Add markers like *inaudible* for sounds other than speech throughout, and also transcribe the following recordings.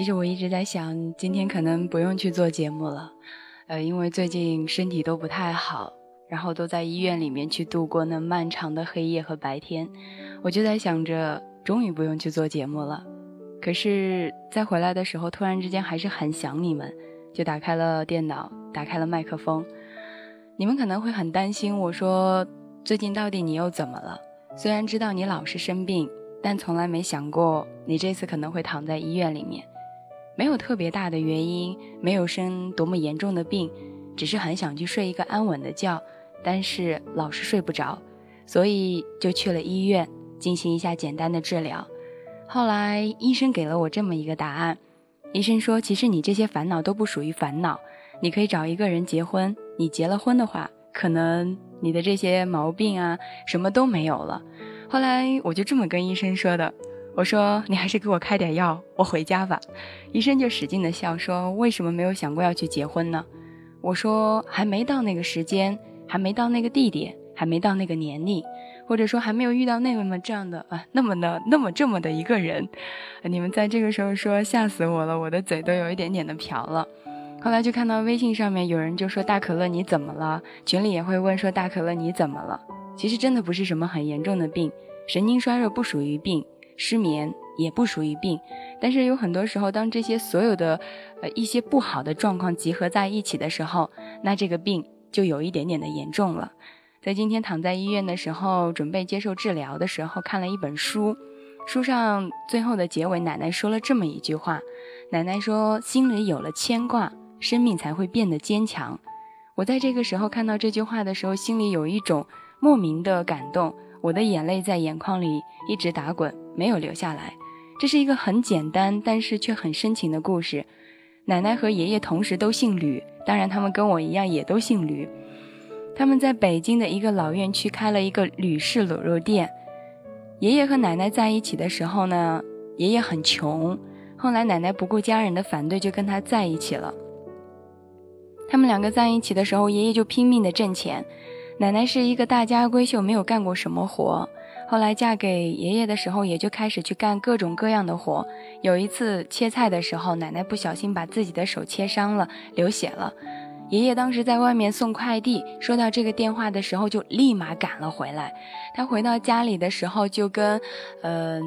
其实我一直在想，今天可能不用去做节目了，呃，因为最近身体都不太好，然后都在医院里面去度过那漫长的黑夜和白天，我就在想着，终于不用去做节目了。可是，在回来的时候，突然之间还是很想你们，就打开了电脑，打开了麦克风。你们可能会很担心，我说最近到底你又怎么了？虽然知道你老是生病，但从来没想过你这次可能会躺在医院里面。没有特别大的原因，没有生多么严重的病，只是很想去睡一个安稳的觉，但是老是睡不着，所以就去了医院进行一下简单的治疗。后来医生给了我这么一个答案，医生说，其实你这些烦恼都不属于烦恼，你可以找一个人结婚，你结了婚的话，可能你的这些毛病啊什么都没有了。后来我就这么跟医生说的。我说你还是给我开点药，我回家吧。医生就使劲的笑，说为什么没有想过要去结婚呢？我说还没到那个时间，还没到那个地点，还没到那个年龄，或者说还没有遇到那么这样的啊，那么的那么这么的一个人。你们在这个时候说吓死我了，我的嘴都有一点点的瓢了。后来就看到微信上面有人就说大可乐你怎么了？群里也会问说大可乐你怎么了？其实真的不是什么很严重的病，神经衰弱不属于病。失眠也不属于病，但是有很多时候，当这些所有的呃一些不好的状况集合在一起的时候，那这个病就有一点点的严重了。在今天躺在医院的时候，准备接受治疗的时候，看了一本书，书上最后的结尾，奶奶说了这么一句话：奶奶说，心里有了牵挂，生命才会变得坚强。我在这个时候看到这句话的时候，心里有一种莫名的感动。我的眼泪在眼眶里一直打滚，没有留下来。这是一个很简单，但是却很深情的故事。奶奶和爷爷同时都姓吕，当然他们跟我一样也都姓吕。他们在北京的一个老院区开了一个吕氏卤肉店。爷爷和奶奶在一起的时候呢，爷爷很穷，后来奶奶不顾家人的反对，就跟他在一起了。他们两个在一起的时候，爷爷就拼命的挣钱。奶奶是一个大家闺秀，没有干过什么活。后来嫁给爷爷的时候，也就开始去干各种各样的活。有一次切菜的时候，奶奶不小心把自己的手切伤了，流血了。爷爷当时在外面送快递，收到这个电话的时候，就立马赶了回来。他回到家里的时候，就跟，嗯，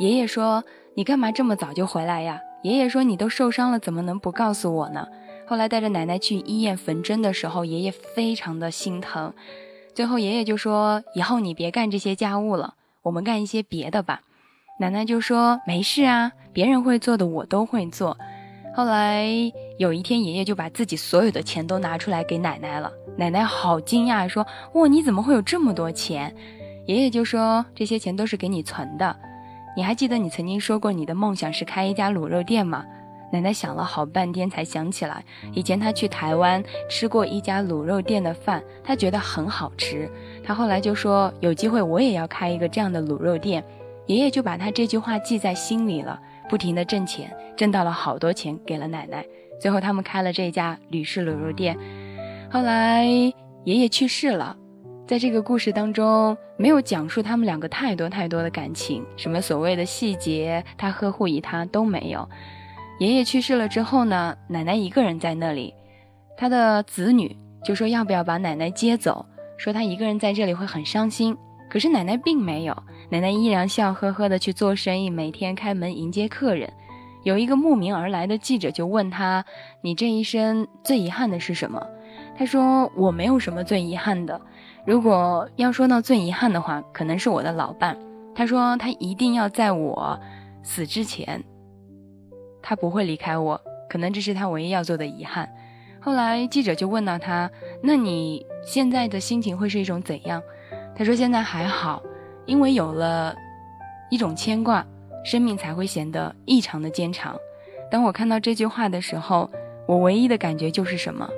爷爷说：“你干嘛这么早就回来呀？”爷爷说：“你都受伤了，怎么能不告诉我呢？”后来带着奶奶去医院缝针的时候，爷爷非常的心疼。最后爷爷就说：“以后你别干这些家务了，我们干一些别的吧。”奶奶就说：“没事啊，别人会做的我都会做。”后来有一天，爷爷就把自己所有的钱都拿出来给奶奶了。奶奶好惊讶，说：“哇，你怎么会有这么多钱？”爷爷就说：“这些钱都是给你存的。你还记得你曾经说过你的梦想是开一家卤肉店吗？”奶奶想了好半天，才想起来，以前她去台湾吃过一家卤肉店的饭，她觉得很好吃。她后来就说，有机会我也要开一个这样的卤肉店。爷爷就把他这句话记在心里了，不停的挣钱，挣到了好多钱，给了奶奶。最后他们开了这家吕氏卤肉店。后来爷爷去世了，在这个故事当中没有讲述他们两个太多太多的感情，什么所谓的细节，他呵护于他都没有。爷爷去世了之后呢，奶奶一个人在那里，他的子女就说要不要把奶奶接走，说他一个人在这里会很伤心。可是奶奶并没有，奶奶依然笑呵呵的去做生意，每天开门迎接客人。有一个慕名而来的记者就问他：“你这一生最遗憾的是什么？”他说：“我没有什么最遗憾的，如果要说到最遗憾的话，可能是我的老伴。他说他一定要在我死之前。”他不会离开我，可能这是他唯一要做的遗憾。后来记者就问到他：“那你现在的心情会是一种怎样？”他说：“现在还好，因为有了一种牵挂，生命才会显得异常的坚强。”当我看到这句话的时候，我唯一的感觉就是什么？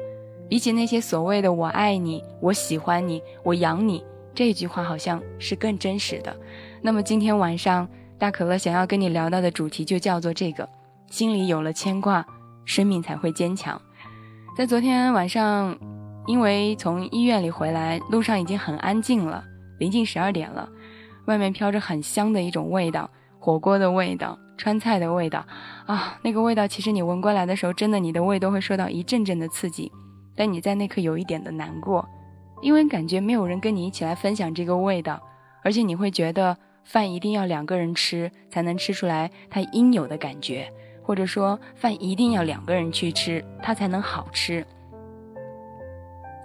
比起那些所谓的“我爱你”“我喜欢你”“我养你”这句话，好像是更真实的。那么今天晚上，大可乐想要跟你聊到的主题就叫做这个。心里有了牵挂，生命才会坚强。在昨天晚上，因为从医院里回来，路上已经很安静了，临近十二点了，外面飘着很香的一种味道，火锅的味道，川菜的味道啊，那个味道其实你闻过来的时候，真的你的胃都会受到一阵阵的刺激，但你在那刻有一点的难过，因为感觉没有人跟你一起来分享这个味道，而且你会觉得饭一定要两个人吃才能吃出来它应有的感觉，或者说饭一定要两个人去吃它才能好吃。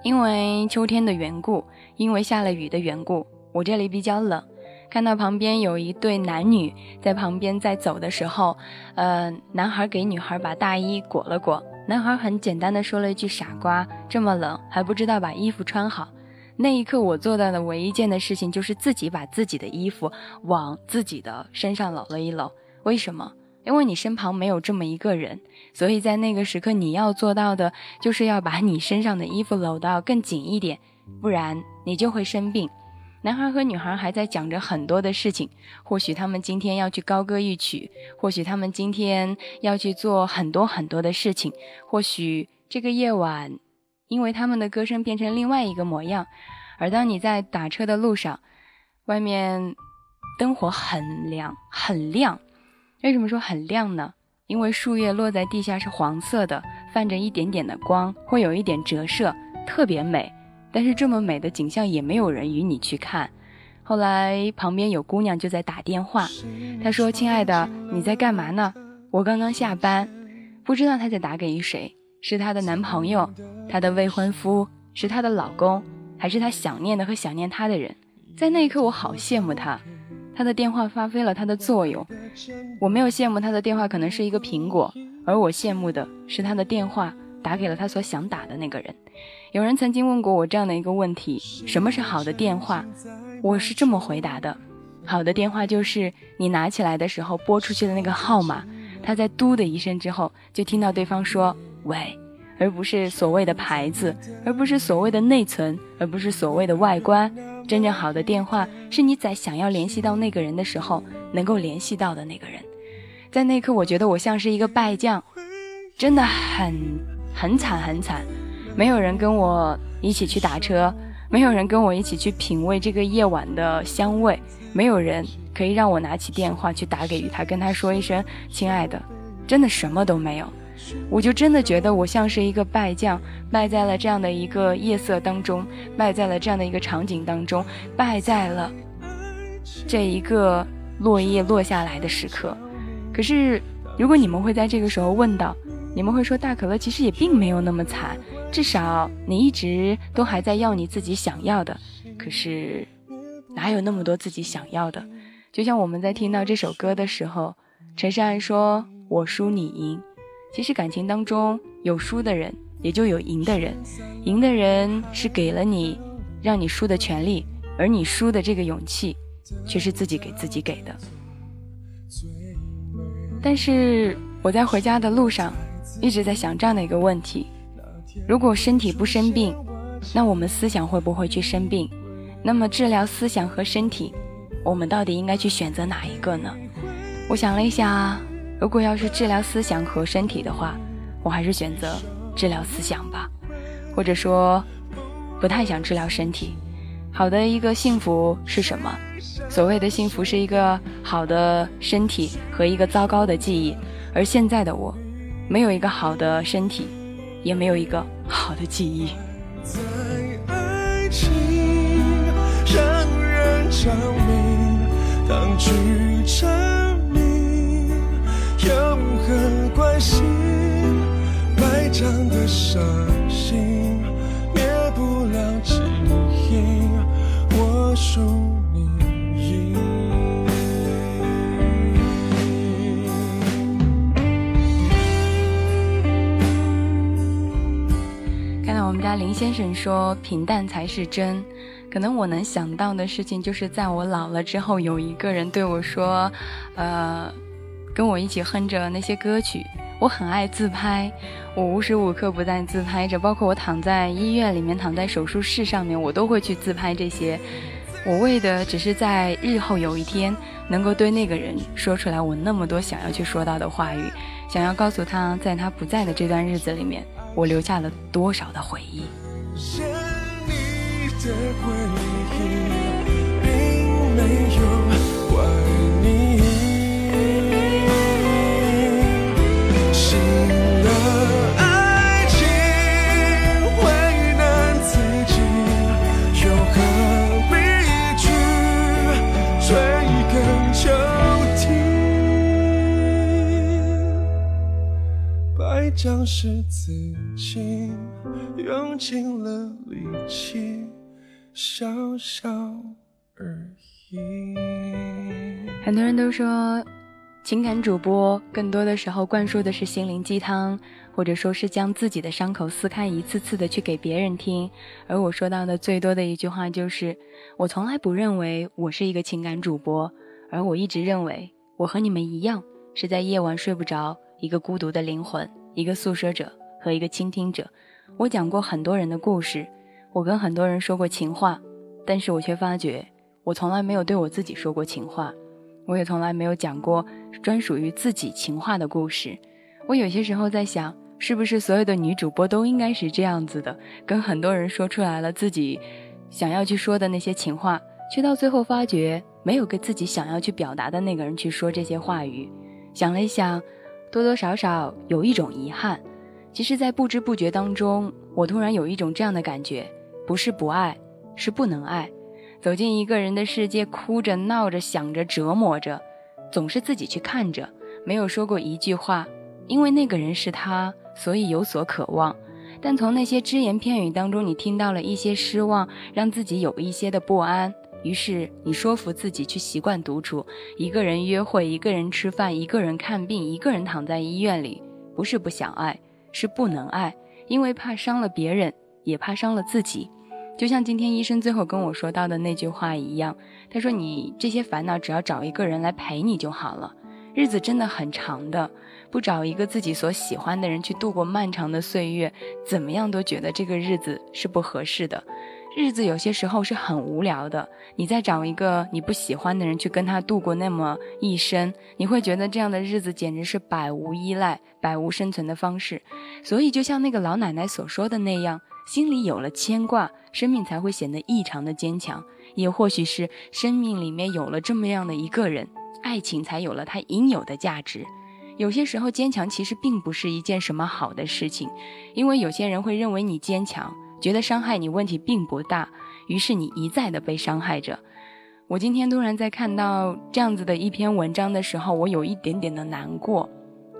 因为秋天的缘故，因为下了雨的缘故，我这里比较冷。看到旁边有一对男女在旁边在走的时候，呃，男孩给女孩把大衣裹了裹，男孩很简单的说了一句：“傻瓜，这么冷还不知道把衣服穿好。”那一刻我做到的唯一件的事情就是自己把自己的衣服往自己的身上搂了一搂。为什么？因为你身旁没有这么一个人，所以在那个时刻你要做到的就是要把你身上的衣服搂到更紧一点，不然你就会生病。男孩和女孩还在讲着很多的事情，或许他们今天要去高歌一曲，或许他们今天要去做很多很多的事情，或许这个夜晚，因为他们的歌声变成另外一个模样。而当你在打车的路上，外面灯火很亮很亮，为什么说很亮呢？因为树叶落在地下是黄色的，泛着一点点的光，会有一点折射，特别美。但是这么美的景象也没有人与你去看。后来旁边有姑娘就在打电话，她说：“亲爱的，你在干嘛呢？我刚刚下班，不知道她在打给谁，是她的男朋友，她的未婚夫，是她的老公，还是她想念的和想念她的人？”在那一刻，我好羡慕她，他的电话发挥了他的作用。我没有羡慕他的电话可能是一个苹果，而我羡慕的是他的电话打给了他所想打的那个人。有人曾经问过我这样的一个问题：什么是好的电话？我是这么回答的：好的电话就是你拿起来的时候拨出去的那个号码，他在嘟的一声之后，就听到对方说“喂”，而不是所谓的牌子，而不是所谓的内存，而不是所谓的外观。真正好的电话是你在想要联系到那个人的时候能够联系到的那个人。在那刻，我觉得我像是一个败将，真的很很惨很惨。没有人跟我一起去打车，没有人跟我一起去品味这个夜晚的香味，没有人可以让我拿起电话去打给他，跟他说一声“亲爱的”，真的什么都没有。我就真的觉得我像是一个败将，败在了这样的一个夜色当中，败在了这样的一个场景当中，败在了这一个落叶落下来的时刻。可是，如果你们会在这个时候问到，你们会说大可乐其实也并没有那么惨。至少你一直都还在要你自己想要的，可是哪有那么多自己想要的？就像我们在听到这首歌的时候，陈珊珊说“我输你赢”，其实感情当中有输的人，也就有赢的人。赢的人是给了你让你输的权利，而你输的这个勇气，却是自己给自己给的。但是我在回家的路上，一直在想这样的一个问题。如果身体不生病，那我们思想会不会去生病？那么治疗思想和身体，我们到底应该去选择哪一个呢？我想了一下，如果要是治疗思想和身体的话，我还是选择治疗思想吧，或者说，不太想治疗身体。好的一个幸福是什么？所谓的幸福是一个好的身体和一个糟糕的记忆，而现在的我，没有一个好的身体。也没有一个好的记忆。在爱情让人着迷，当局者，有何关系？败仗的伤心，灭不了记忆。我输。林先生说：“平淡才是真。”可能我能想到的事情，就是在我老了之后，有一个人对我说：“呃，跟我一起哼着那些歌曲。”我很爱自拍，我无时无刻不在自拍着，包括我躺在医院里面，躺在手术室上面，我都会去自拍这些。我为的只是在日后有一天，能够对那个人说出来我那么多想要去说到的话语，想要告诉他，在他不在的这段日子里面。我留下了多少的回忆？并没有怪你。将是自己用尽了力气，笑笑而已。很多人都说，情感主播更多的时候灌输的是心灵鸡汤，或者说是将自己的伤口撕开，一次次的去给别人听。而我说到的最多的一句话就是，我从来不认为我是一个情感主播，而我一直认为我和你们一样，是在夜晚睡不着，一个孤独的灵魂。一个诉说者和一个倾听者，我讲过很多人的故事，我跟很多人说过情话，但是我却发觉，我从来没有对我自己说过情话，我也从来没有讲过专属于自己情话的故事。我有些时候在想，是不是所有的女主播都应该是这样子的，跟很多人说出来了自己想要去说的那些情话，却到最后发觉没有跟自己想要去表达的那个人去说这些话语。想了一想。多多少少有一种遗憾，其实，在不知不觉当中，我突然有一种这样的感觉：不是不爱，是不能爱。走进一个人的世界，哭着、闹着、想着、折磨着，总是自己去看着，没有说过一句话。因为那个人是他，所以有所渴望。但从那些只言片语当中，你听到了一些失望，让自己有一些的不安。于是你说服自己去习惯独处，一个人约会，一个人吃饭，一个人看病，一个人躺在医院里。不是不想爱，是不能爱，因为怕伤了别人，也怕伤了自己。就像今天医生最后跟我说到的那句话一样，他说：“你这些烦恼，只要找一个人来陪你就好了。日子真的很长的，不找一个自己所喜欢的人去度过漫长的岁月，怎么样都觉得这个日子是不合适的。”日子有些时候是很无聊的，你再找一个你不喜欢的人去跟他度过那么一生，你会觉得这样的日子简直是百无依赖、百无生存的方式。所以，就像那个老奶奶所说的那样，心里有了牵挂，生命才会显得异常的坚强。也或许是生命里面有了这么样的一个人，爱情才有了它应有的价值。有些时候，坚强其实并不是一件什么好的事情，因为有些人会认为你坚强。觉得伤害你问题并不大，于是你一再的被伤害着。我今天突然在看到这样子的一篇文章的时候，我有一点点的难过。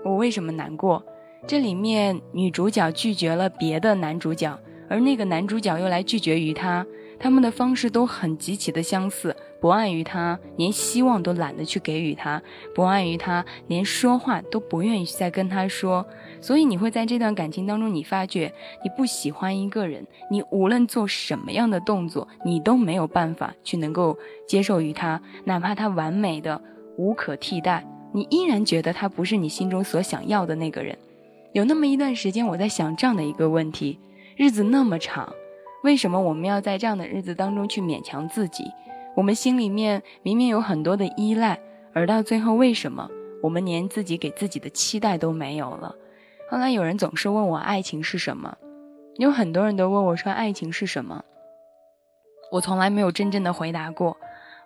我为什么难过？这里面女主角拒绝了别的男主角，而那个男主角又来拒绝于她。他们的方式都很极其的相似，不爱于他，连希望都懒得去给予他；不爱于他，连说话都不愿意再跟他说。所以你会在这段感情当中，你发觉你不喜欢一个人，你无论做什么样的动作，你都没有办法去能够接受于他，哪怕他完美的无可替代，你依然觉得他不是你心中所想要的那个人。有那么一段时间，我在想这样的一个问题：日子那么长。为什么我们要在这样的日子当中去勉强自己？我们心里面明明有很多的依赖，而到最后，为什么我们连自己给自己的期待都没有了？后来有人总是问我爱情是什么，有很多人都问我说爱情是什么，我从来没有真正的回答过。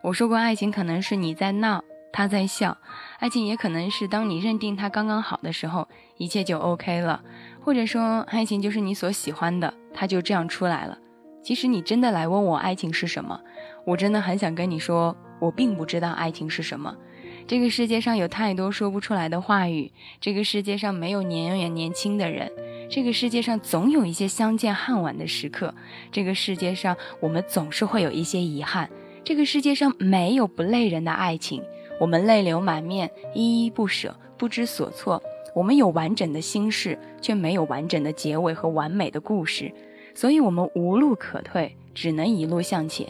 我说过，爱情可能是你在闹，他在笑；爱情也可能是当你认定他刚刚好的时候，一切就 OK 了；或者说，爱情就是你所喜欢的，他就这样出来了。其实你真的来问我爱情是什么，我真的很想跟你说，我并不知道爱情是什么。这个世界上有太多说不出来的话语，这个世界上没有年远年轻的人，这个世界上总有一些相见恨晚的时刻，这个世界上我们总是会有一些遗憾，这个世界上没有不累人的爱情，我们泪流满面，依依不舍，不知所措。我们有完整的心事，却没有完整的结尾和完美的故事。所以，我们无路可退，只能一路向前。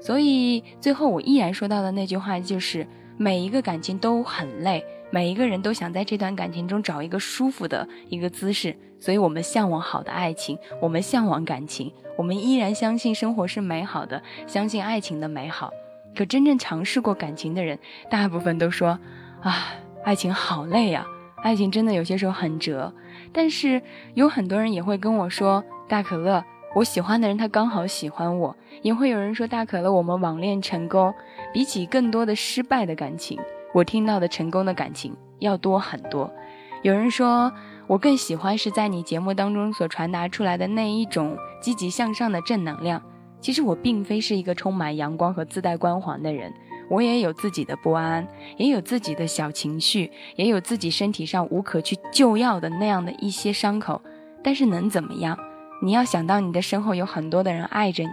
所以，最后我依然说到的那句话就是：每一个感情都很累，每一个人都想在这段感情中找一个舒服的一个姿势。所以，我们向往好的爱情，我们向往感情，我们依然相信生活是美好的，相信爱情的美好。可真正尝试过感情的人，大部分都说：啊，爱情好累呀，爱情真的有些时候很折。但是，有很多人也会跟我说。大可乐，我喜欢的人他刚好喜欢我，也会有人说大可乐，我们网恋成功，比起更多的失败的感情，我听到的成功的感情要多很多。有人说我更喜欢是在你节目当中所传达出来的那一种积极向上的正能量。其实我并非是一个充满阳光和自带光环的人，我也有自己的不安，也有自己的小情绪，也有自己身体上无可去救药的那样的一些伤口。但是能怎么样？你要想到你的身后有很多的人爱着你。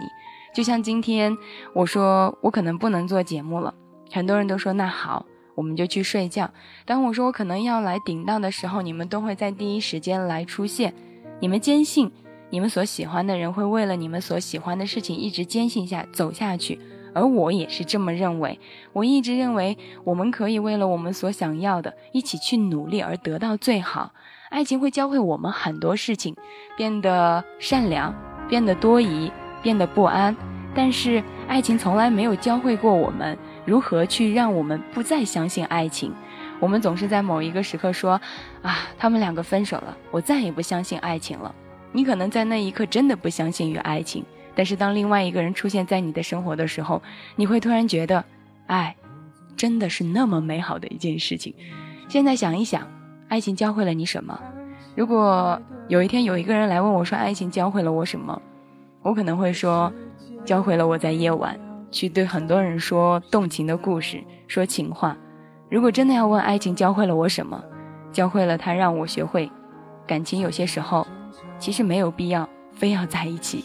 就像今天我说我可能不能做节目了，很多人都说那好，我们就去睡觉。当我说我可能要来顶到的时候，你们都会在第一时间来出现。你们坚信你们所喜欢的人会为了你们所喜欢的事情一直坚信下走下去，而我也是这么认为。我一直认为我们可以为了我们所想要的一起去努力而得到最好。爱情会教会我们很多事情，变得善良，变得多疑，变得不安。但是爱情从来没有教会过我们如何去让我们不再相信爱情。我们总是在某一个时刻说：“啊，他们两个分手了，我再也不相信爱情了。”你可能在那一刻真的不相信于爱情，但是当另外一个人出现在你的生活的时候，你会突然觉得，爱真的是那么美好的一件事情。现在想一想。爱情教会了你什么？如果有一天有一个人来问我说爱情教会了我什么，我可能会说，教会了我在夜晚去对很多人说动情的故事，说情话。如果真的要问爱情教会了我什么，教会了他让我学会，感情有些时候其实没有必要非要在一起。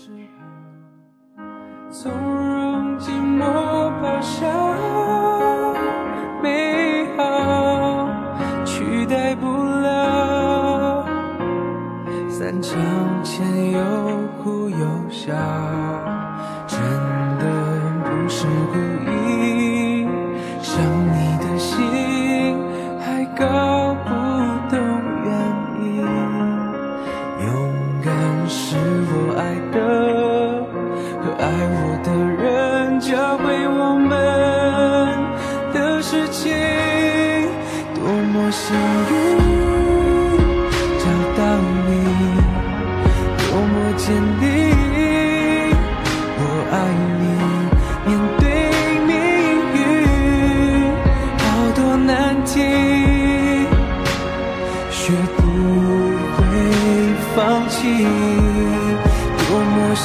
从容寂寞抛下。墙前有哭有笑，真的不是故意。想你的心还搞不懂原因。勇敢是我爱的和爱我的人教会我们的事情，多么幸运。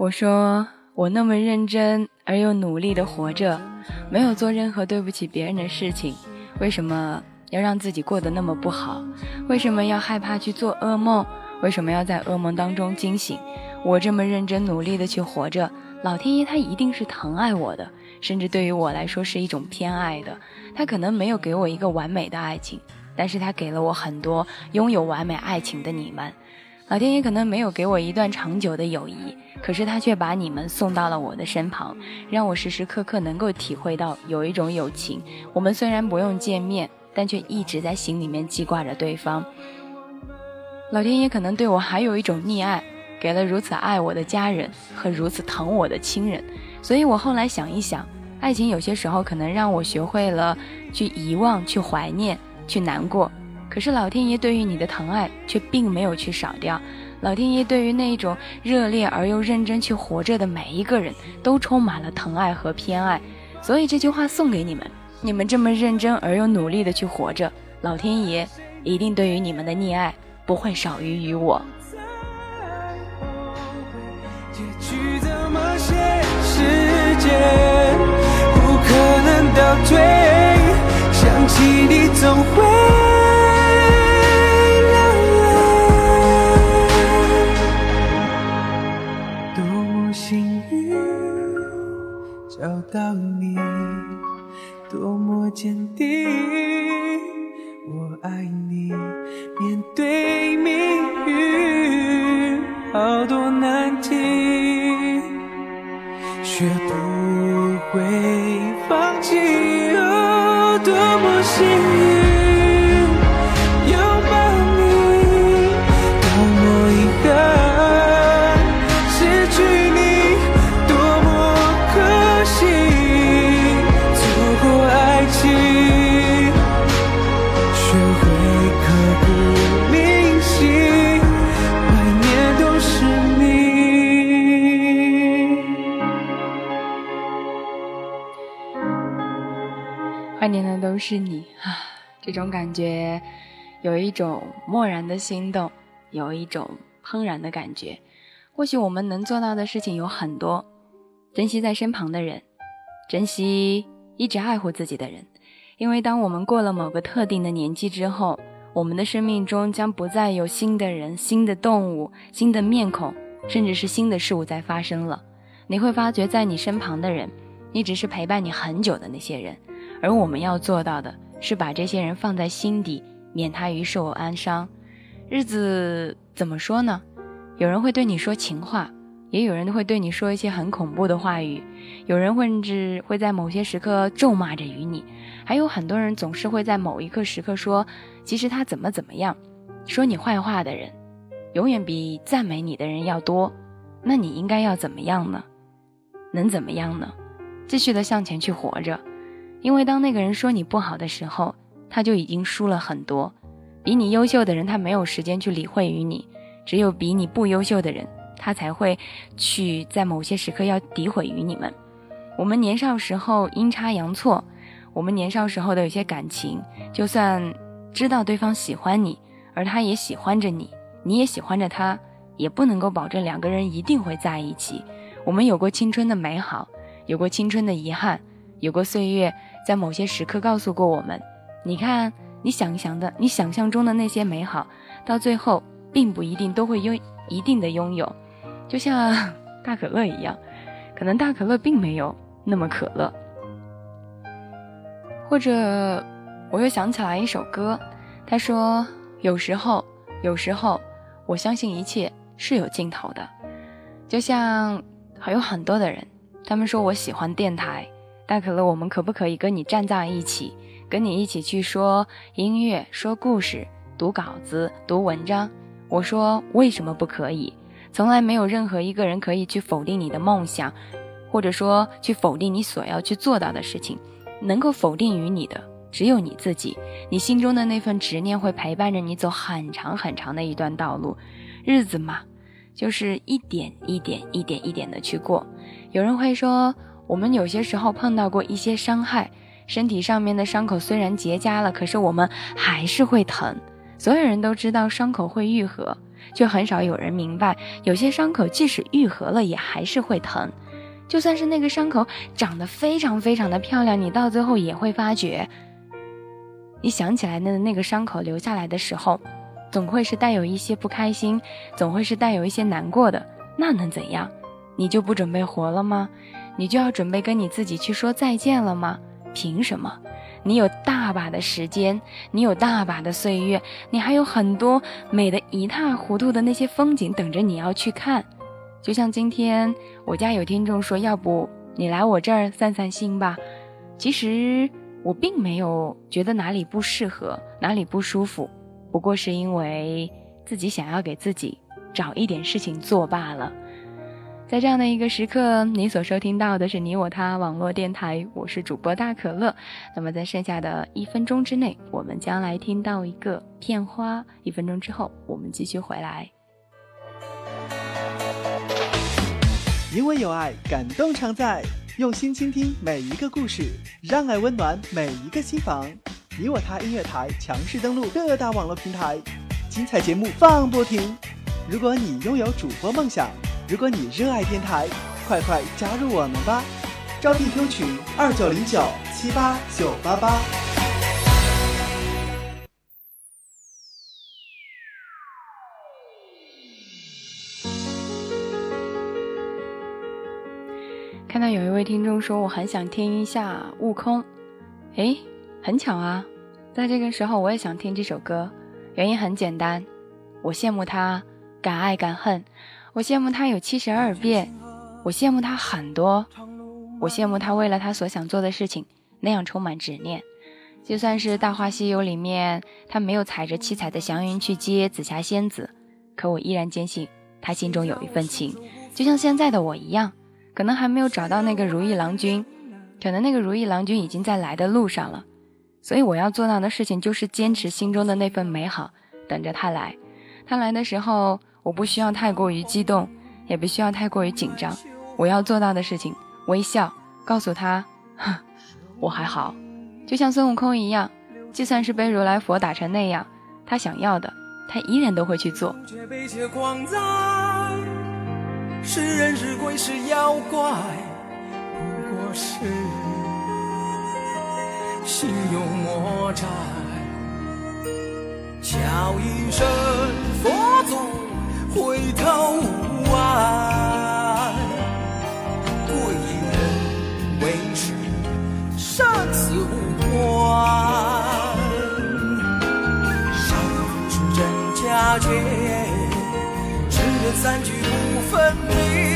我说我那么认真而又努力的活着，没有做任何对不起别人的事情，为什么要让自己过得那么不好？为什么要害怕去做噩梦？为什么要在噩梦当中惊醒？我这么认真努力的去活着，老天爷他一定是疼爱我的，甚至对于我来说是一种偏爱的。他可能没有给我一个完美的爱情，但是他给了我很多拥有完美爱情的你们。老天爷可能没有给我一段长久的友谊，可是他却把你们送到了我的身旁，让我时时刻刻能够体会到有一种友情。我们虽然不用见面，但却一直在心里面记挂着对方。老天爷可能对我还有一种溺爱，给了如此爱我的家人和如此疼我的亲人。所以我后来想一想，爱情有些时候可能让我学会了去遗忘、去怀念、去难过。可是老天爷对于你的疼爱却并没有去少掉，老天爷对于那种热烈而又认真去活着的每一个人都充满了疼爱和偏爱，所以这句话送给你们：你们这么认真而又努力的去活着，老天爷一定对于你们的溺爱不会少于于我。结局怎么写？时间不可能倒退，想起你总会。找到你多么坚定，我爱你。面对命运，好多难题，学不会放弃。都是你啊！这种感觉，有一种漠然的心动，有一种怦然的感觉。或许我们能做到的事情有很多：珍惜在身旁的人，珍惜一直爱护自己的人。因为当我们过了某个特定的年纪之后，我们的生命中将不再有新的人、新的动物、新的面孔，甚至是新的事物在发生了。你会发觉，在你身旁的人，一直是陪伴你很久的那些人。而我们要做到的是把这些人放在心底，免他于受安伤。日子怎么说呢？有人会对你说情话。也有人会对你说一些很恐怖的话语，有人甚至会在某些时刻咒骂着于你，还有很多人总是会在某一刻时刻说，其实他怎么怎么样，说你坏话的人，永远比赞美你的人要多。那你应该要怎么样呢？能怎么样呢？继续的向前去活着，因为当那个人说你不好的时候，他就已经输了很多。比你优秀的人，他没有时间去理会于你，只有比你不优秀的人。他才会去在某些时刻要诋毁于你们。我们年少时候阴差阳错，我们年少时候的有些感情，就算知道对方喜欢你，而他也喜欢着你，你也喜欢着他，也不能够保证两个人一定会在一起。我们有过青春的美好，有过青春的遗憾，有过岁月在某些时刻告诉过我们：你看，你想象的，你想象中的那些美好，到最后并不一定都会拥一定的拥有。就像大可乐一样，可能大可乐并没有那么可乐。或者，我又想起来一首歌，他说：“有时候，有时候，我相信一切是有尽头的。”就像还有很多的人，他们说我喜欢电台，大可乐，我们可不可以跟你站在一起，跟你一起去说音乐、说故事、读稿子、读文章？我说为什么不可以？从来没有任何一个人可以去否定你的梦想，或者说去否定你所要去做到的事情。能够否定于你的只有你自己。你心中的那份执念会陪伴着你走很长很长的一段道路。日子嘛，就是一点一点、一点一点的去过。有人会说，我们有些时候碰到过一些伤害，身体上面的伤口虽然结痂了，可是我们还是会疼。所有人都知道伤口会愈合。却很少有人明白，有些伤口即使愈合了，也还是会疼。就算是那个伤口长得非常非常的漂亮，你到最后也会发觉，你想起来的那个伤口留下来的时候，总会是带有一些不开心，总会是带有一些难过的。那能怎样？你就不准备活了吗？你就要准备跟你自己去说再见了吗？凭什么？你有大把的时间，你有大把的岁月，你还有很多美得一塌糊涂的那些风景等着你要去看。就像今天我家有听众说，要不你来我这儿散散心吧。其实我并没有觉得哪里不适合，哪里不舒服，不过是因为自己想要给自己找一点事情做罢了。在这样的一个时刻，你所收听到的是你我他网络电台，我是主播大可乐。那么在剩下的一分钟之内，我们将来听到一个片花。一分钟之后，我们继续回来。因为有爱，感动常在，用心倾听每一个故事，让爱温暖每一个心房。你我他音乐台强势登录各大网络平台，精彩节目放不停。如果你拥有主播梦想。如果你热爱电台，快快加入我们吧！招聘 Q 群二九零九七八九八八。看到有一位听众说，我很想听一下《悟空》，诶，很巧啊，在这个时候我也想听这首歌，原因很简单，我羡慕他敢爱敢恨。我羡慕他有七十二变，我羡慕他很多，我羡慕他为了他所想做的事情那样充满执念。就算是《大话西游》里面他没有踩着七彩的祥云去接紫霞仙子，可我依然坚信他心中有一份情，就像现在的我一样。可能还没有找到那个如意郎君，可能那个如意郎君已经在来的路上了。所以我要做到的事情就是坚持心中的那份美好，等着他来。他来的时候。我不需要太过于激动，也不需要太过于紧张。我要做到的事情，微笑，告诉他，我还好，就像孙悟空一样，就算是被如来佛打成那样，他想要的，他依然都会去做。是人是鬼是妖怪，不过是心有魔债。叫一声只愿三句不分离，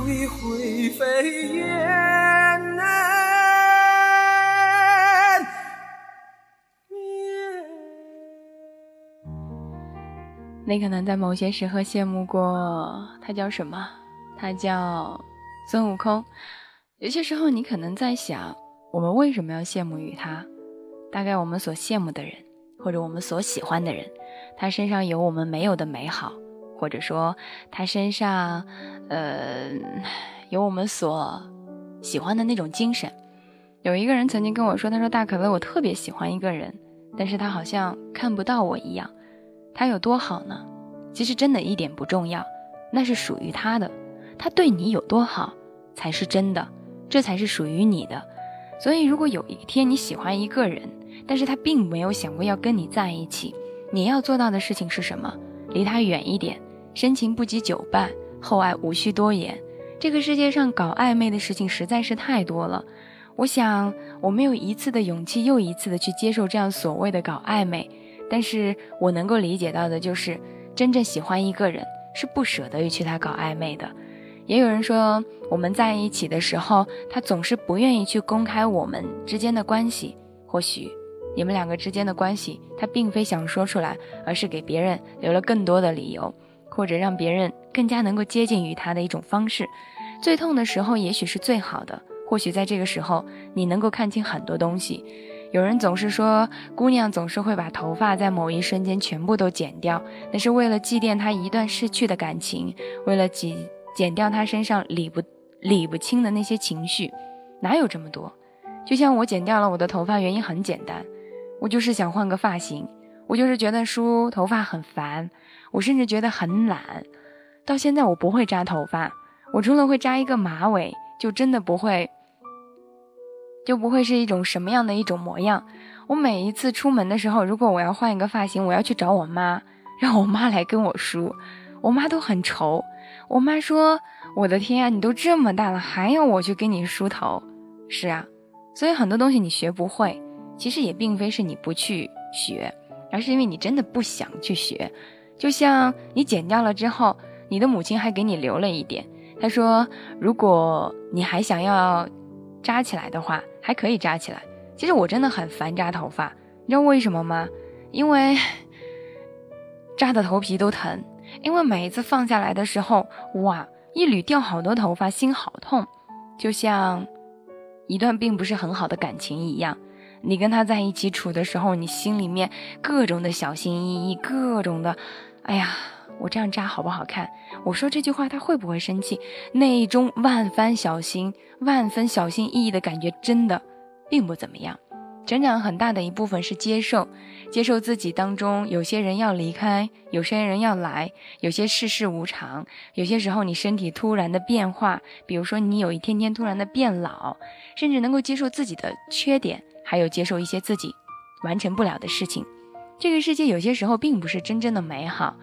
早已灰飞烟灭。你可能在某些时刻羡慕过他叫什么？他叫孙悟空。有些时候，你可能在想，我们为什么要羡慕于他？大概我们所羡慕的人，或者我们所喜欢的人，他身上有我们没有的美好，或者说他身上，呃，有我们所喜欢的那种精神。有一个人曾经跟我说，他说大可乐，我特别喜欢一个人，但是他好像看不到我一样。他有多好呢？其实真的一点不重要，那是属于他的。他对你有多好，才是真的，这才是属于你的。所以，如果有一天你喜欢一个人，但是他并没有想过要跟你在一起，你要做到的事情是什么？离他远一点，深情不及久伴，厚爱无需多言。这个世界上搞暧昧的事情实在是太多了。我想，我没有一次的勇气，又一次的去接受这样所谓的搞暧昧。但是我能够理解到的就是，真正喜欢一个人是不舍得与去他搞暧昧的。也有人说，我们在一起的时候，他总是不愿意去公开我们之间的关系。或许你们两个之间的关系，他并非想说出来，而是给别人留了更多的理由，或者让别人更加能够接近于他的一种方式。最痛的时候，也许是最好的。或许在这个时候，你能够看清很多东西。有人总是说，姑娘总是会把头发在某一瞬间全部都剪掉，那是为了祭奠她一段逝去的感情，为了剪剪掉她身上理不理不清的那些情绪。哪有这么多？就像我剪掉了我的头发，原因很简单，我就是想换个发型，我就是觉得梳头发很烦，我甚至觉得很懒。到现在我不会扎头发，我除了会扎一个马尾，就真的不会。就不会是一种什么样的一种模样。我每一次出门的时候，如果我要换一个发型，我要去找我妈，让我妈来跟我梳。我妈都很愁，我妈说：“我的天啊，你都这么大了，还要我去给你梳头？”是啊，所以很多东西你学不会，其实也并非是你不去学，而是因为你真的不想去学。就像你剪掉了之后，你的母亲还给你留了一点，她说：“如果你还想要扎起来的话，还可以扎起来。”其实我真的很烦扎头发，你知道为什么吗？因为 *laughs* 扎的头皮都疼，因为每一次放下来的时候，哇，一缕掉好多头发，心好痛，就像一段并不是很好的感情一样。你跟他在一起处的时候，你心里面各种的小心翼翼，各种的，哎呀，我这样扎好不好看？我说这句话他会不会生气？那一种万分小心、万分小心翼翼的感觉，真的并不怎么样。成长很大的一部分是接受，接受自己当中有些人要离开，有些人要来，有些世事无常，有些时候你身体突然的变化，比如说你有一天天突然的变老，甚至能够接受自己的缺点，还有接受一些自己完成不了的事情。这个世界有些时候并不是真正的美好，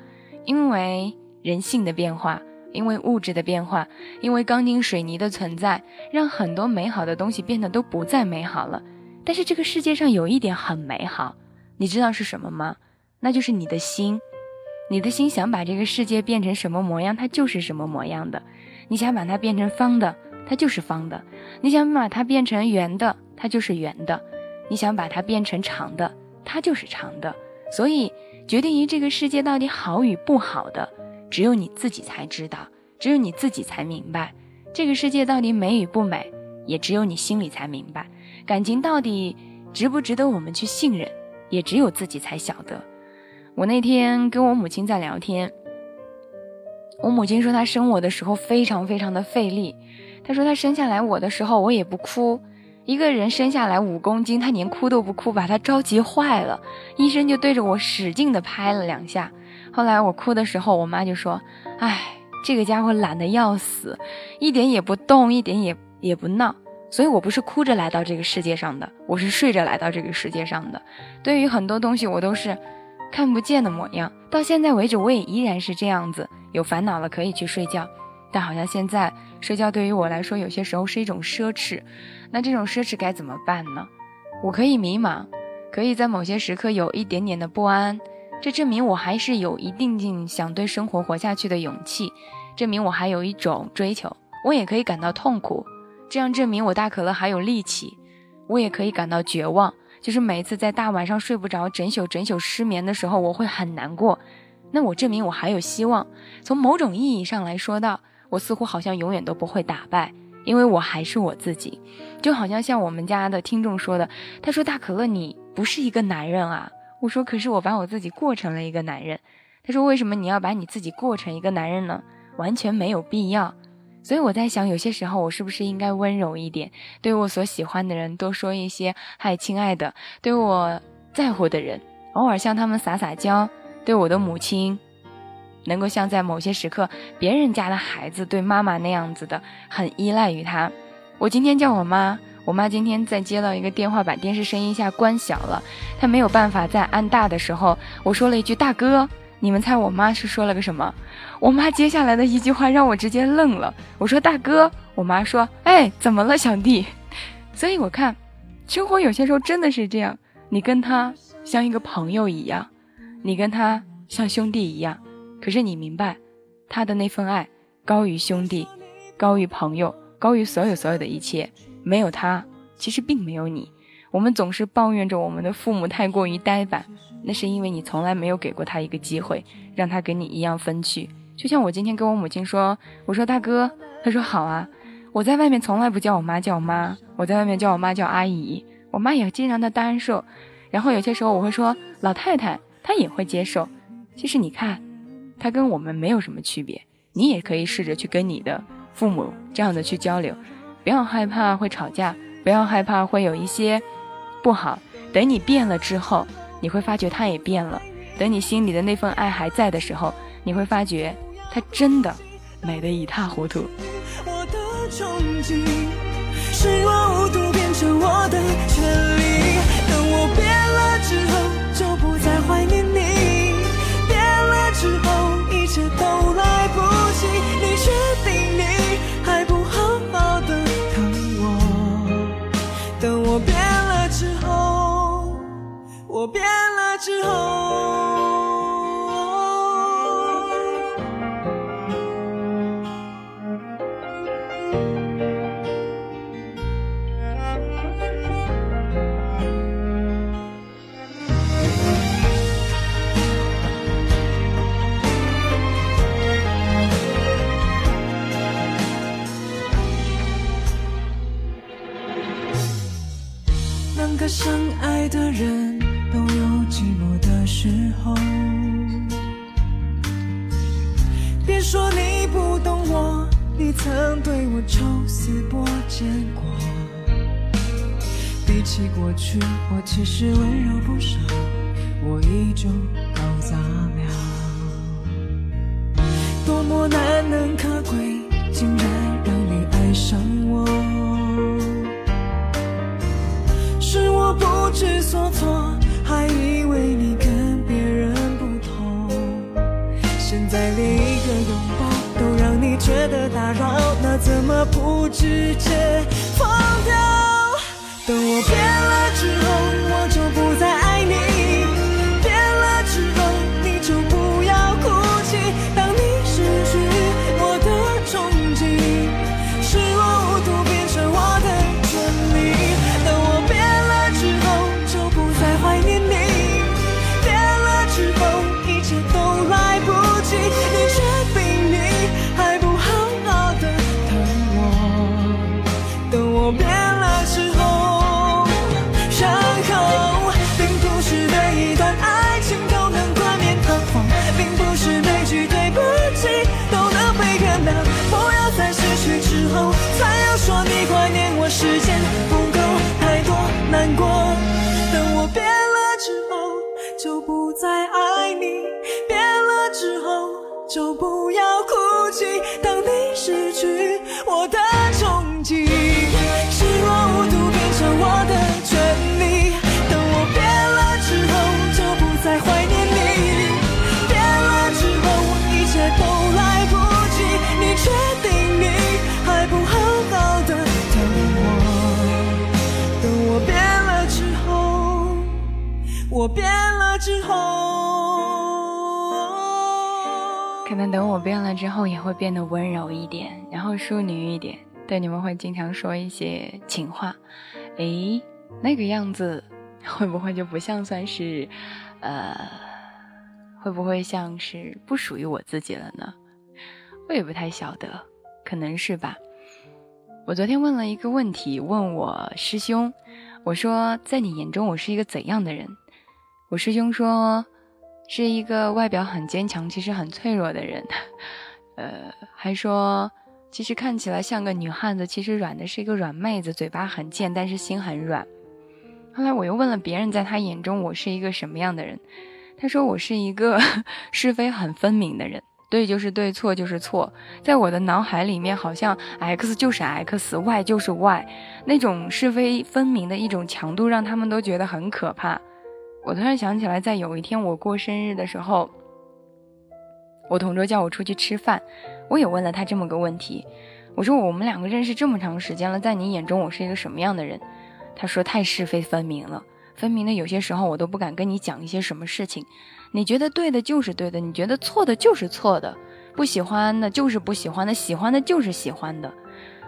因为人性的变化，因为物质的变化，因为钢筋水泥的存在，让很多美好的东西变得都不再美好了。但是这个世界上有一点很美好，你知道是什么吗？那就是你的心，你的心想把这个世界变成什么模样，它就是什么模样的。你想把它变成方的，它就是方的；你想把它变成圆的，它就是圆的；你想把它变成长的，它就是长的。所以，决定于这个世界到底好与不好的，只有你自己才知道，只有你自己才明白。这个世界到底美与不美，也只有你心里才明白。感情到底值不值得我们去信任，也只有自己才晓得。我那天跟我母亲在聊天，我母亲说她生我的时候非常非常的费力，她说她生下来我的时候我也不哭。一个人生下来五公斤，他连哭都不哭，把他着急坏了。医生就对着我使劲的拍了两下。后来我哭的时候，我妈就说：“哎，这个家伙懒得要死，一点也不动，一点也也不闹。所以我不是哭着来到这个世界上的，我是睡着来到这个世界上的。对于很多东西，我都是看不见的模样。到现在为止，我也依然是这样子。有烦恼了可以去睡觉，但好像现在睡觉对于我来说，有些时候是一种奢侈。”那这种奢侈该怎么办呢？我可以迷茫，可以在某些时刻有一点点的不安，这证明我还是有一定定想对生活活下去的勇气，证明我还有一种追求。我也可以感到痛苦，这样证明我大可乐还有力气。我也可以感到绝望，就是每次在大晚上睡不着、整宿整宿失眠的时候，我会很难过。那我证明我还有希望。从某种意义上来说，到我似乎好像永远都不会打败。因为我还是我自己，就好像像我们家的听众说的，他说大可乐你不是一个男人啊。我说可是我把我自己过成了一个男人。他说为什么你要把你自己过成一个男人呢？完全没有必要。所以我在想，有些时候我是不是应该温柔一点，对我所喜欢的人多说一些嗨，亲爱的，对我在乎的人偶尔向他们撒撒娇，对我的母亲。能够像在某些时刻，别人家的孩子对妈妈那样子的，很依赖于他。我今天叫我妈，我妈今天在接到一个电话，把电视声音一下关小了，她没有办法再按大的时候，我说了一句“大哥”，你们猜我妈是说了个什么？我妈接下来的一句话让我直接愣了。我说“大哥”，我妈说：“哎，怎么了，小弟？”所以我看，生活有些时候真的是这样，你跟他像一个朋友一样，你跟他像兄弟一样。可是你明白，他的那份爱高于兄弟，高于朋友，高于所有所有的一切。没有他，其实并没有你。我们总是抱怨着我们的父母太过于呆板，那是因为你从来没有给过他一个机会，让他跟你一样分去。就像我今天跟我母亲说，我说大哥，他说好啊。我在外面从来不叫我妈叫妈，我在外面叫我妈叫阿姨，我妈也经常的单受。然后有些时候我会说老太太，她也会接受。其实你看。他跟我们没有什么区别，你也可以试着去跟你的父母这样的去交流，不要害怕会吵架，不要害怕会有一些不好。等你变了之后，你会发觉他也变了。等你心里的那份爱还在的时候，你会发觉他真的美得一塌糊涂。我的憧憬，是我无度变成我的权利。等我变了之后，就不再怀念之后。抽丝剥茧过。比起过去，我其实温柔不少，我依旧世界。能等我变了之后，也会变得温柔一点，然后淑女一点，对你们会经常说一些情话。诶，那个样子会不会就不像算是，呃，会不会像是不属于我自己了呢？我也不太晓得，可能是吧。我昨天问了一个问题，问我师兄，我说在你眼中我是一个怎样的人？我师兄说是一个外表很坚强，其实很脆弱的人，呃，还说其实看起来像个女汉子，其实软的是一个软妹子，嘴巴很贱，但是心很软。后来我又问了别人，在他眼中我是一个什么样的人？他说我是一个 *laughs* 是非很分明的人，对就是对，错就是错，在我的脑海里面好像 X 就是 X，Y 就是 Y，那种是非分明的一种强度，让他们都觉得很可怕。我突然想起来，在有一天我过生日的时候，我同桌叫我出去吃饭，我也问了他这么个问题，我说我们两个认识这么长时间了，在你眼中我是一个什么样的人？他说太是非分明了，分明的有些时候我都不敢跟你讲一些什么事情，你觉得对的就是对的，你觉得错的就是错的，不喜欢的就是不喜欢的，喜欢的就是喜欢的。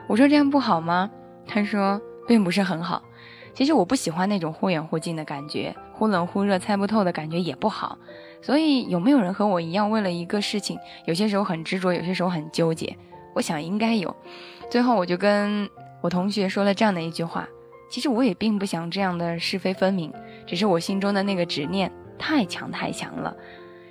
我说这样不好吗？他说并不是很好。其实我不喜欢那种忽远忽近的感觉，忽冷忽热、猜不透的感觉也不好。所以有没有人和我一样，为了一个事情，有些时候很执着，有些时候很纠结？我想应该有。最后我就跟我同学说了这样的一句话：其实我也并不想这样的是非分明，只是我心中的那个执念太强太强了。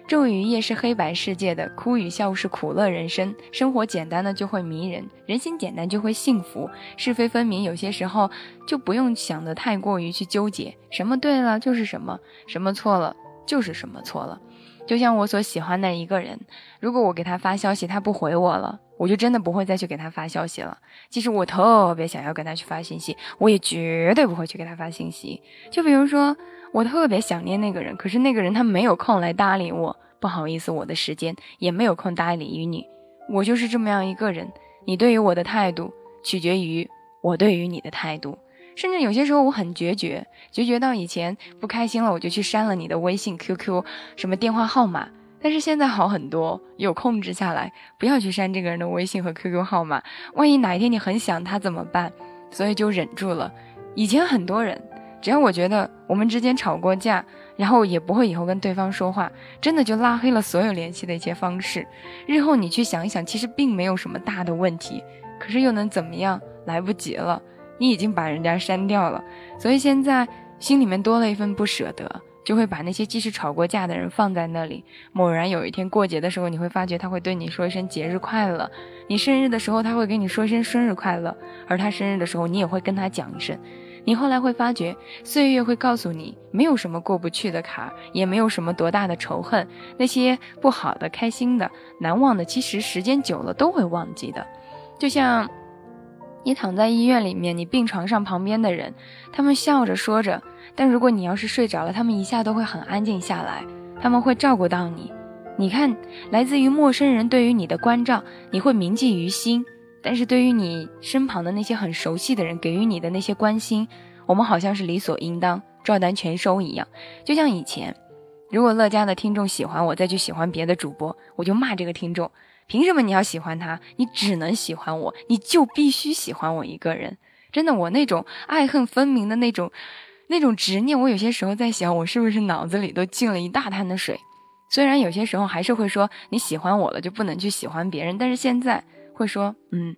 昼与夜是黑白世界的，哭与笑是苦乐人生。生活简单的就会迷人，人心简单就会幸福。是非分明，有些时候就不用想的太过于去纠结，什么对了就是什么，什么错了就是什么错了。就像我所喜欢的一个人，如果我给他发消息，他不回我了，我就真的不会再去给他发消息了。即使我特别想要跟他去发信息，我也绝对不会去给他发信息。就比如说。我特别想念那个人，可是那个人他没有空来搭理我，不好意思，我的时间也没有空搭理于你。我就是这么样一个人，你对于我的态度取决于我对于你的态度，甚至有些时候我很决绝，决绝到以前不开心了我就去删了你的微信、QQ、什么电话号码，但是现在好很多，有控制下来，不要去删这个人的微信和 QQ 号码，万一哪一天你很想他怎么办？所以就忍住了。以前很多人。只要我觉得我们之间吵过架，然后也不会以后跟对方说话，真的就拉黑了所有联系的一些方式。日后你去想一想，其实并没有什么大的问题，可是又能怎么样？来不及了，你已经把人家删掉了。所以现在心里面多了一份不舍得，就会把那些即使吵过架的人放在那里。猛然有一天过节的时候，你会发觉他会对你说一声节日快乐；你生日的时候，他会给你说一声生日快乐；而他生日的时候，你也会跟他讲一声。你后来会发觉，岁月会告诉你，没有什么过不去的坎儿，也没有什么多大的仇恨。那些不好的、开心的、难忘的，其实时间久了都会忘记的。就像。你躺在医院里面，你病床上旁边的人，他们笑着说着，但如果你要是睡着了，他们一下都会很安静下来，他们会照顾到你。你看，来自于陌生人对于你的关照，你会铭记于心；但是对于你身旁的那些很熟悉的人给予你的那些关心，我们好像是理所应当、照单全收一样。就像以前，如果乐嘉的听众喜欢我，再去喜欢别的主播，我就骂这个听众。凭什么你要喜欢他？你只能喜欢我，你就必须喜欢我一个人。真的，我那种爱恨分明的那种、那种执念，我有些时候在想，我是不是脑子里都进了一大滩的水？虽然有些时候还是会说你喜欢我了就不能去喜欢别人，但是现在会说，嗯，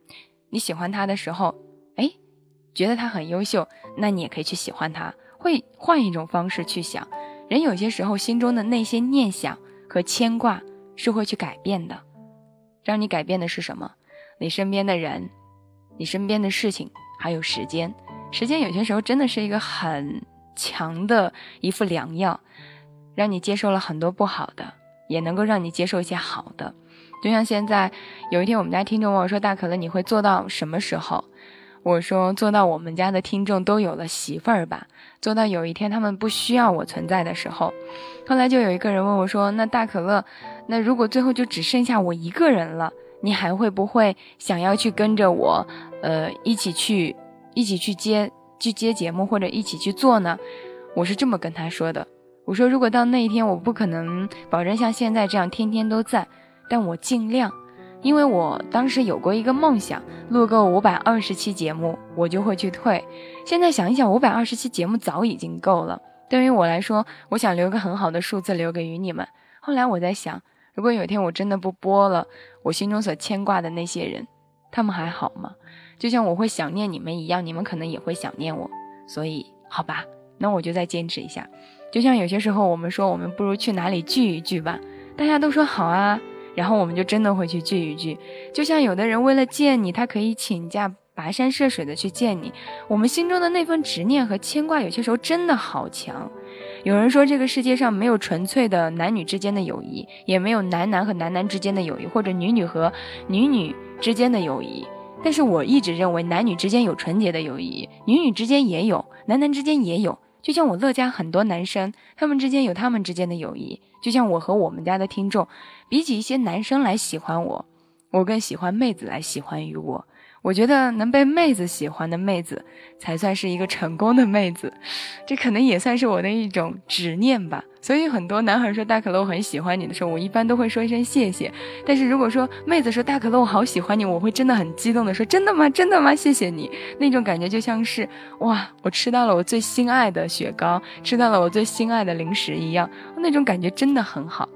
你喜欢他的时候，哎，觉得他很优秀，那你也可以去喜欢他。会换一种方式去想，人有些时候心中的那些念想和牵挂是会去改变的。让你改变的是什么？你身边的人，你身边的事情，还有时间。时间有些时候真的是一个很强的一副良药，让你接受了很多不好的，也能够让你接受一些好的。就像现在，有一天我们家听众问我说：“大可乐，你会做到什么时候？”我说：“做到我们家的听众都有了媳妇儿吧，做到有一天他们不需要我存在的时候。”后来就有一个人问我说：“那大可乐？”那如果最后就只剩下我一个人了，你还会不会想要去跟着我，呃，一起去，一起去接去接节目或者一起去做呢？我是这么跟他说的。我说，如果到那一天，我不可能保证像现在这样天天都在，但我尽量，因为我当时有过一个梦想，录够五百二十期节目，我就会去退。现在想一想，五百二十期节目早已经够了。对于我来说，我想留个很好的数字留给于你们。后来我在想。如果有一天我真的不播了，我心中所牵挂的那些人，他们还好吗？就像我会想念你们一样，你们可能也会想念我。所以，好吧，那我就再坚持一下。就像有些时候我们说，我们不如去哪里聚一聚吧，大家都说好啊，然后我们就真的会去聚一聚。就像有的人为了见你，他可以请假跋山涉水的去见你。我们心中的那份执念和牵挂，有些时候真的好强。有人说，这个世界上没有纯粹的男女之间的友谊，也没有男男和男男之间的友谊，或者女女和女女之间的友谊。但是我一直认为，男女之间有纯洁的友谊，女女之间也有，男男之间也有。就像我乐家很多男生，他们之间有他们之间的友谊。就像我和我们家的听众，比起一些男生来喜欢我，我更喜欢妹子来喜欢于我。我觉得能被妹子喜欢的妹子，才算是一个成功的妹子，这可能也算是我的一种执念吧。所以很多男孩说大可乐我很喜欢你的时候，我一般都会说一声谢谢。但是如果说妹子说大可乐我好喜欢你，我会真的很激动的说真的吗？真的吗？谢谢你。那种感觉就像是哇，我吃到了我最心爱的雪糕，吃到了我最心爱的零食一样，那种感觉真的很好。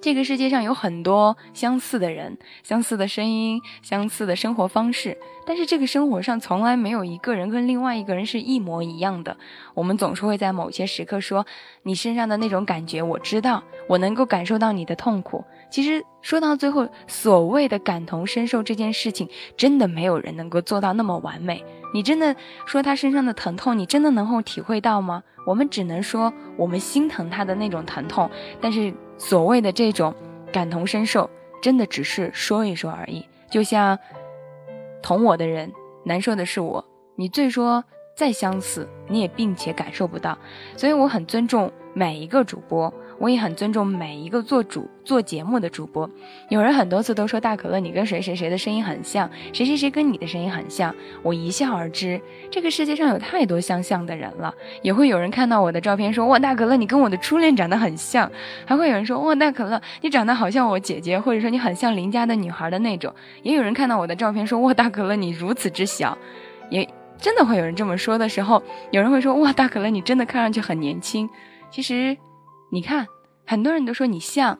这个世界上有很多相似的人，相似的声音，相似的生活方式，但是这个生活上从来没有一个人跟另外一个人是一模一样的。我们总是会在某些时刻说，你身上的那种感觉，我知道，我能够感受到你的痛苦。其实说到最后，所谓的感同身受这件事情，真的没有人能够做到那么完美。你真的说他身上的疼痛，你真的能够体会到吗？我们只能说我们心疼他的那种疼痛，但是。所谓的这种感同身受，真的只是说一说而已。就像同我的人难受的是我，你最说再相似，你也并且感受不到。所以我很尊重每一个主播。我也很尊重每一个做主做节目的主播。有人很多次都说大可乐，你跟谁谁谁的声音很像，谁谁谁跟你的声音很像。我一笑而知，这个世界上有太多相像的人了。也会有人看到我的照片说，哇，大可乐，你跟我的初恋长得很像。还会有人说，哇，大可乐，你长得好像我姐姐，或者说你很像邻家的女孩的那种。也有人看到我的照片说，哇，大可乐，你如此之小。也真的会有人这么说的时候，有人会说，哇，大可乐，你真的看上去很年轻。其实。你看，很多人都说你像，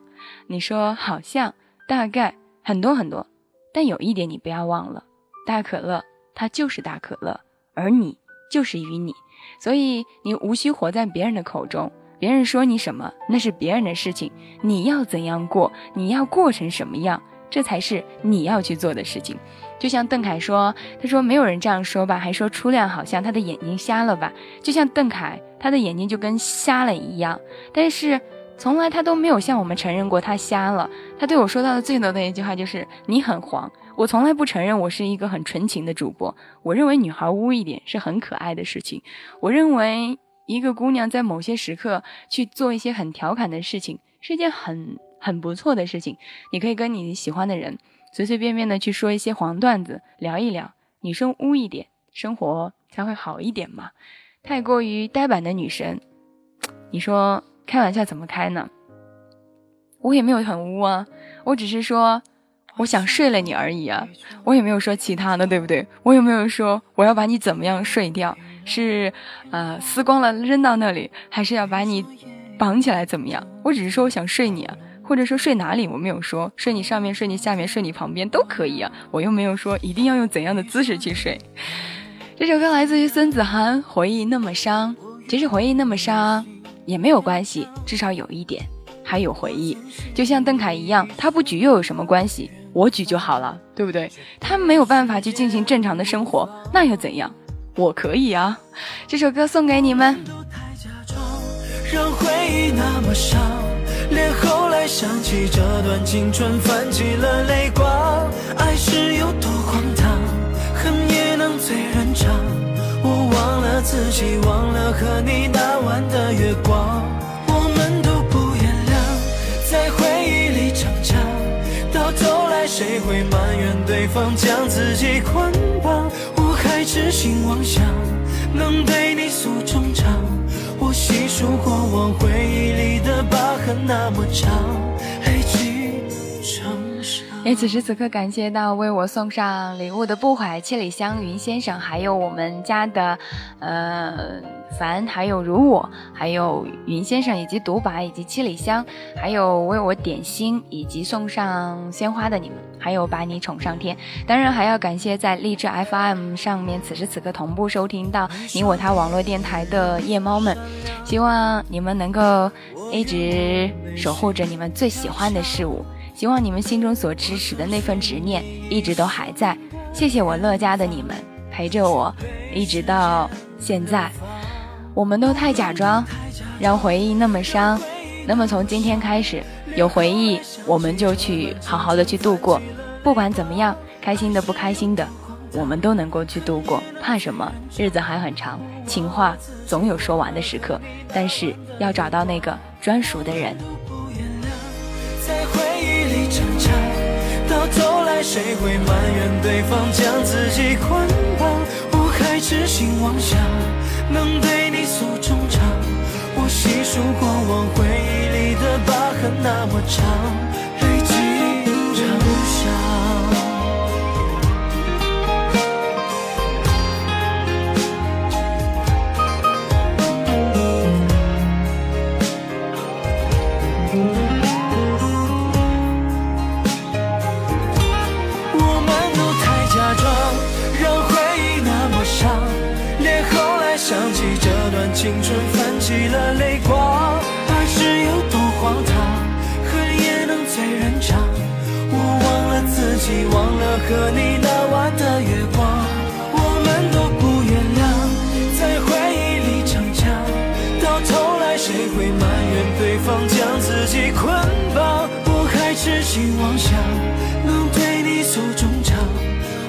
你说好像，大概很多很多，但有一点你不要忘了，大可乐它就是大可乐，而你就是于你，所以你无需活在别人的口中。别人说你什么，那是别人的事情，你要怎样过，你要过成什么样，这才是你要去做的事情。就像邓凯说，他说没有人这样说吧，还说初恋好像他的眼睛瞎了吧？就像邓凯，他的眼睛就跟瞎了一样，但是从来他都没有向我们承认过他瞎了。他对我说到的最多的一句话就是你很黄。我从来不承认我是一个很纯情的主播。我认为女孩污一点是很可爱的事情。我认为一个姑娘在某些时刻去做一些很调侃的事情是一件很很不错的事情。你可以跟你喜欢的人。随随便便的去说一些黄段子，聊一聊，女生污一点，生活才会好一点嘛。太过于呆板的女生，你说开玩笑怎么开呢？我也没有很污啊，我只是说我想睡了你而已啊，我也没有说其他的，对不对？我也没有说我要把你怎么样睡掉，是呃撕光了扔到那里，还是要把你绑起来怎么样？我只是说我想睡你啊。或者说睡哪里，我没有说睡你上面、睡你下面、睡你旁边都可以啊，我又没有说一定要用怎样的姿势去睡。这首歌来自于孙子涵，《回忆那么伤》。其实回忆那么伤也没有关系，至少有一点还有回忆。就像邓凯一样，他不举又有什么关系？我举就好了，对不对？他没有办法去进行正常的生活，那又怎样？我可以啊。这首歌送给你们。让回忆那么伤。连后想起这段青春，泛起了泪光。爱是有多荒唐，恨也能醉人肠。我忘了自己，忘了和你那晚的月光。我们都不原谅，在回忆里逞强，到头来谁会埋怨对方将自己捆绑？我还痴心妄想，能对你诉衷肠。细数过往回忆里的疤痕那么长，累积成伤。哎，此时此刻，感谢到为我送上礼物的不怀千里香云先生，还有我们家的，呃。凡，还有如我，还有云先生，以及独白，以及七里香，还有为我点心以及送上鲜花的你们，还有把你宠上天。当然还要感谢在荔枝 FM 上面此时此刻同步收听到你我他网络电台的夜猫们，希望你们能够一直守护着你们最喜欢的事物，希望你们心中所支持的那份执念一直都还在。谢谢我乐家的你们陪着我，一直到现在。我们都太假装，让回忆那么伤。那么从今天开始，有回忆我们就去好好的去度过。不管怎么样，开心的不开心的，我们都能够去度过。怕什么？日子还很长，情话总有说完的时刻。但是要找到那个专属的人。在回忆里挣扎，到头来谁会埋怨对方将自己捆绑？我还痴心妄想。能对你诉衷肠，我细数过往回忆里的疤痕那么长。了自己，忘了和你那晚的月光。我们都不原谅，在回忆里逞强，到头来谁会埋怨对方将自己捆绑？我还痴心妄想能对你诉衷肠，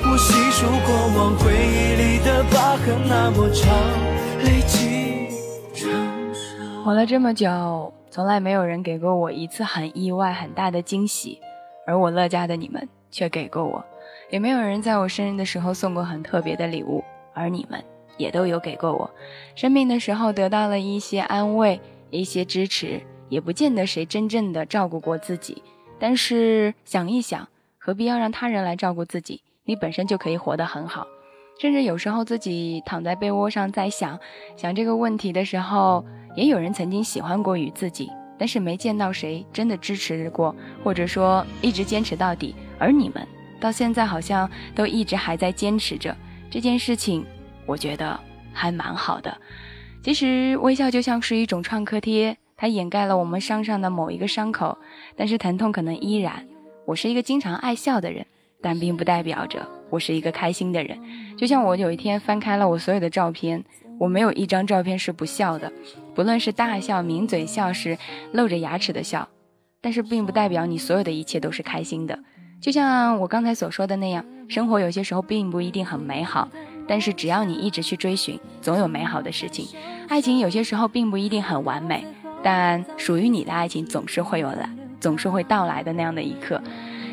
我细数过往回忆里的疤痕那么长，累积。活了这么久，从来没有人给过我一次很意外、很大的惊喜，而我乐家的你们却给过我；也没有人在我生日的时候送过很特别的礼物，而你们也都有给过我。生病的时候得到了一些安慰、一些支持，也不见得谁真正的照顾过自己。但是想一想，何必要让他人来照顾自己？你本身就可以活得很好。甚至有时候自己躺在被窝上在想想这个问题的时候。也有人曾经喜欢过与自己，但是没见到谁真的支持过，或者说一直坚持到底。而你们到现在好像都一直还在坚持着这件事情，我觉得还蛮好的。其实微笑就像是一种创可贴，它掩盖了我们伤上的某一个伤口，但是疼痛可能依然。我是一个经常爱笑的人，但并不代表着我是一个开心的人。就像我有一天翻开了我所有的照片，我没有一张照片是不笑的，不论是大笑、抿嘴笑时露着牙齿的笑，但是并不代表你所有的一切都是开心的。就像我刚才所说的那样，生活有些时候并不一定很美好，但是只要你一直去追寻，总有美好的事情。爱情有些时候并不一定很完美，但属于你的爱情总是会有来，总是会到来的那样的一刻。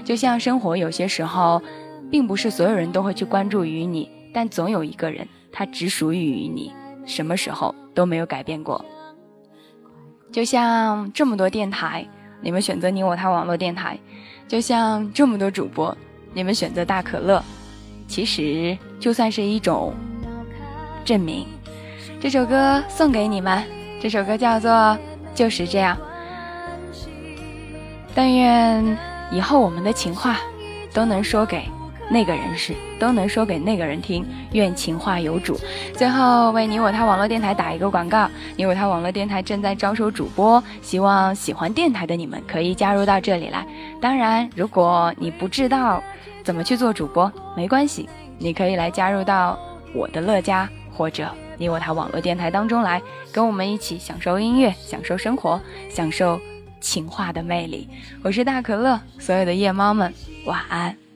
就像生活有些时候，并不是所有人都会去关注于你，但总有一个人，他只属于于你，什么时候都没有改变过。就像这么多电台，你们选择你我他网络电台。就像这么多主播，你们选择大可乐，其实就算是一种证明。这首歌送给你们，这首歌叫做《就是这样》。但愿以后我们的情话都能说给。那个人是都能说给那个人听，愿情话有主。最后为你我他网络电台打一个广告，你我他网络电台正在招收主播，希望喜欢电台的你们可以加入到这里来。当然，如果你不知道怎么去做主播，没关系，你可以来加入到我的乐家或者你我他网络电台当中来，跟我们一起享受音乐，享受生活，享受情话的魅力。我是大可乐，所有的夜猫们晚安。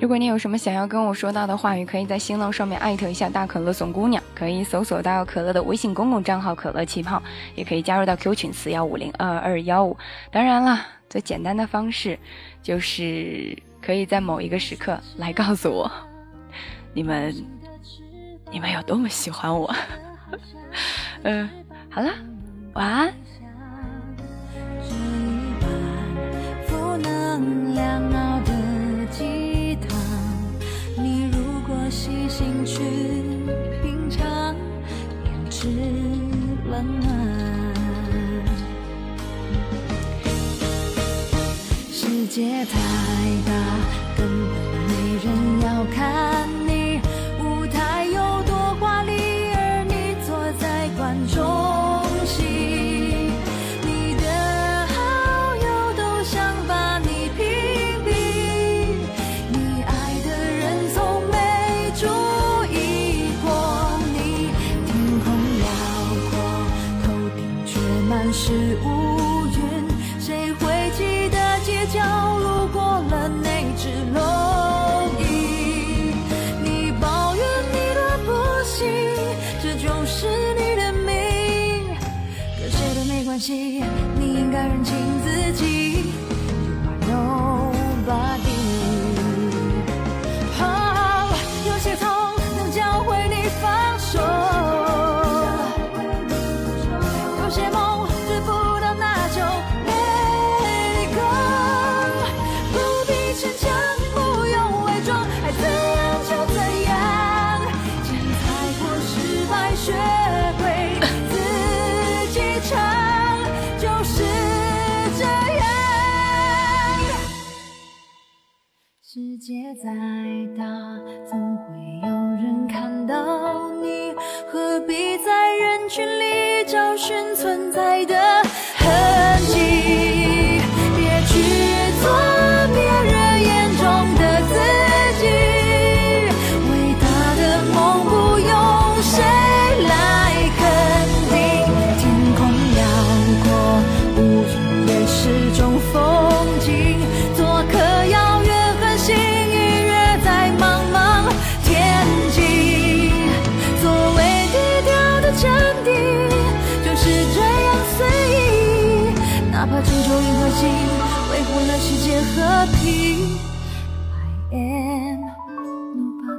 如果你有什么想要跟我说到的话语，可以在新浪上面艾特一下大可乐怂姑娘，可以搜索到可乐的微信公共账号可乐气泡，也可以加入到 Q 群四幺五零二二幺五。当然了，最简单的方式就是可以在某一个时刻来告诉我，你们你们有多么喜欢我。*laughs* 嗯，好了，晚安。细心去品尝，变质冷暖。世界太大，根本没人要看是